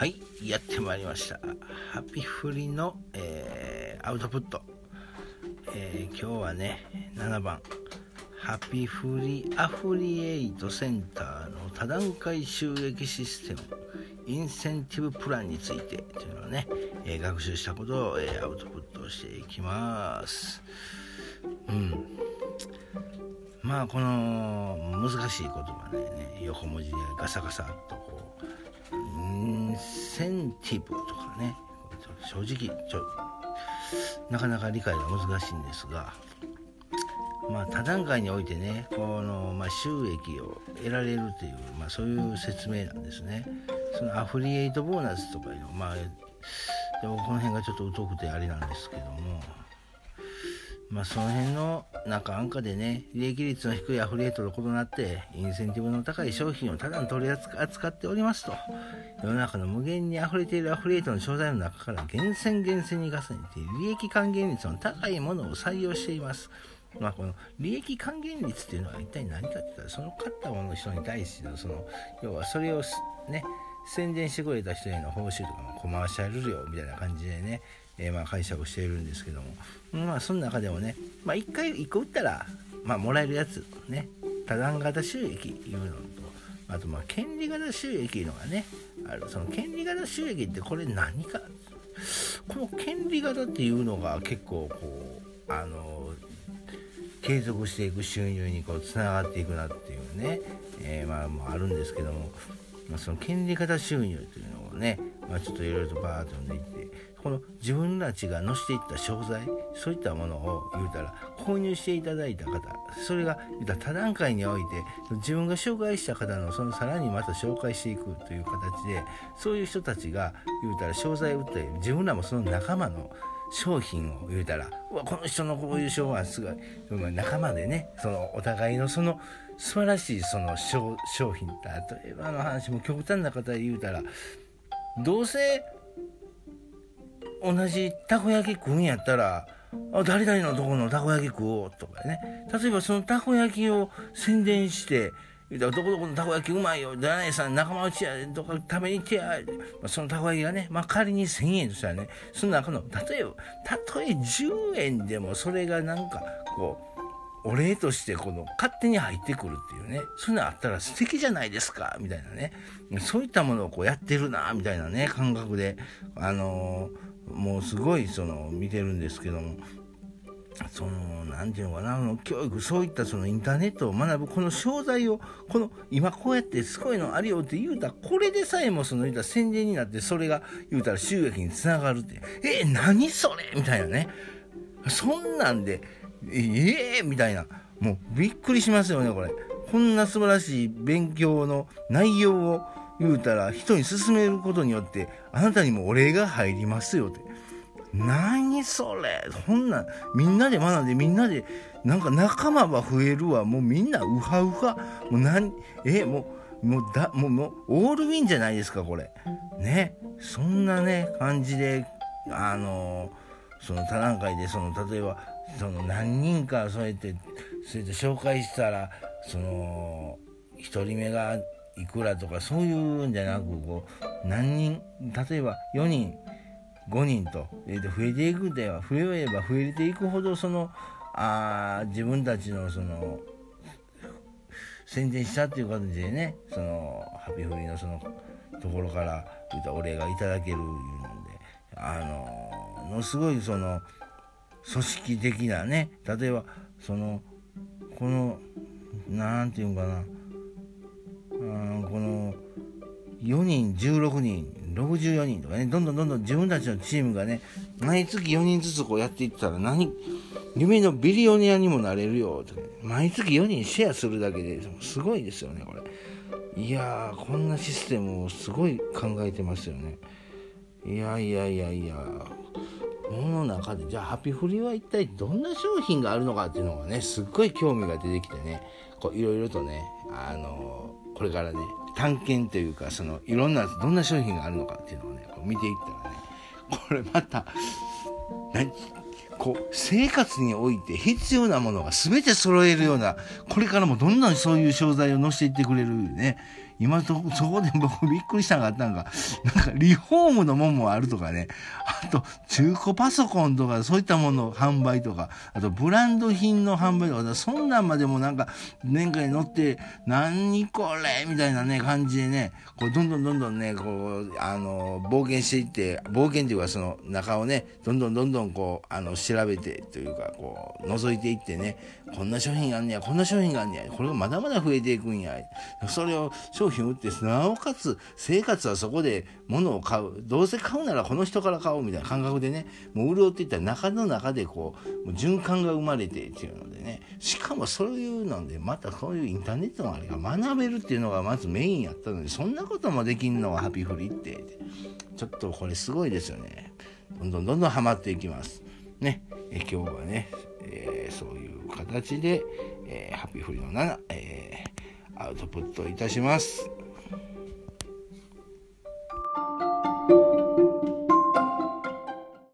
はい、やってまいりました。ハピフリの、えーアウトプット。えー今日はね、7番。ハピフリアフリエイトセンターの多段階収益システム、インセンティブプランについてというのをね、えー学習したことを、えアウトプットしていきます。うん。まあこの難しい言葉ね横文字でガサガサとンティブとかね。正直ちょなかなか理解が難しいんですが。まあ多段階においてねこの、まあ、収益を得られるという、まあ、そういう説明なんですね。そのアフリエイトボーナスとかいうのまあでもこの辺がちょっと疎くてあれなんですけども。まあその辺の中安価でね利益率の低いアフリエイトと異なってインセンティブの高い商品をただに取り扱扱っておりますと。世の中の無限に溢れているアフリエイトの商材の中から厳選厳選に重ねて利益還元率の高いものを採用しています。まあこの利益還元率っていうのは一体何かって言ったらその買ったものの人に対してのその要はそれをね宣伝してくれた人への報酬とかもコマーシャル料みたいな感じでね、えーまあ解釈しているんですけども。まあその中でもね、まあ、1回1個売ったら、まあ、もらえるやつね多段型収益いうのとあとまあ権利型収益のがねある。その権利型収益ってこれ何か？この権利型っていうのが結構こうあの継続していく収入につながっていくなっていうね、えーまああるんですけども、まあ、その権利型収入というのをね、まあ、ちょっといろいろとバーッと読んでいてこの自分たちが載せていった商材そういったものを言うたら購入していただいた方それが言うたら他段階において自分が紹介した方のそのさらにまた紹介していくという形でそういう人たちが言うたら商材を売って自分らもその仲間の商品を言うたらうわこの人のこういう商はすごい。仲間でねそのお互いのその素晴らしいその商商品。例えばの話も極端な方で言うたらどうせ同じたこ焼き食うんやったらあ誰々のとこのたこ焼き食おうとかね。例えばそのたこ焼きを宣伝して言うたらどこどこのたこ焼きうまいよ。誰々さん仲間内や。とか食べに行ってや、まあ、そのたこ焼きがね、まあ、仮に1000円としたらねその中の例えばたとえ10円でもそれがなんかこうお礼としてこの勝手に入ってくるっていうね。そういうのあったら素敵じゃないですか。みたいなね。そういったものをこうやってるな。みたいなね感覚で。あのーもうすごいその見てるんですけども。その何て言うのかなあの教育そういったそのインターネットを学ぶこの商材をこの今こうやってすごいのあるよって言うたらこれでさえもその言うたら宣伝になってそれが言うたら収益につながるって。え何それみたいなね。そんなんでええー、みたいな。もうびっくりしますよねこれ。こんな素晴らしい勉強の内容を言うたら人に勧めることによってあなたにもお礼が入りますよって。何それ。そんなみんなで学んでみんなでなんか仲間は増えるわ。もうみんなウハウハ。もう何えもうもうだもうもうオールウィンじゃないですかこれ。ね。そんなね感じであのその多段階でその例えばその何人かそうやってそうやって紹介したらその1人目がいくらとかそういうんじゃなくこう何人例えば4人5人とえー、と増えていくでは増えれば増えていくほどそのあ自分たちのその宣伝したっていう形でねそのハピフリのそのところから言うたお礼がいただけるいうのであのものすごいその組織的なね例えばそのこのなんていうんかなうんこの4人16人64人とかねどんどんどんどん自分たちのチームがね毎月4人ずつこうやっていったら何夢のビリオネアにもなれるよとか、ね、毎月4人シェアするだけですごいですよねこれ。いやーこんなシステムをすごい考えてますよね。いやいやいやいやこの中でじゃあハピフリは一体どんな商品があるのかっていうのがねすっごい興味が出てきてねこういろいろとねあのこれからね探検というかそのいろんなどんな商品があるのかっていうのをねこう見ていったらねこれまた何こう生活において必要なものが全て揃えるようなこれからもどんどんそういう商材を載せていってくれるね今そこで僕びっくりしたのがあったんが、なんかリフォームのもんもあるとかね、あと中古パソコンとかそういったものの販売とか、あとブランド品の販売とか、そんなんまでもなんか年間に乗って、何これみたいなね、感じでね、こうどんどんどんどんね、こう、あの、冒険していって、冒険っていうかその中をね、どんどんどんどんこう、あの、調べてというか、こう、覗いていってね、こんな商品があんねや、こんな商品があんねや、これがまだまだ増えていくんや。それを商品売って、なおかつ生活はそこで物を買う。どうせ買うならこの人から買おうみたいな感覚でね、もう潤っていったら中の中でこう、もう循環が生まれてっていうのでね、しかもそういうので、またそういうインターネットのあれが学べるっていうのがまずメインやったのに、そんなこともできんのがハピフリって、ちょっとこれすごいですよね。どんどんどんどんハマっていきます。ね、え今日はね、えー、そういう形で、えー、ハピフリの7、えー、アウトプットいたします。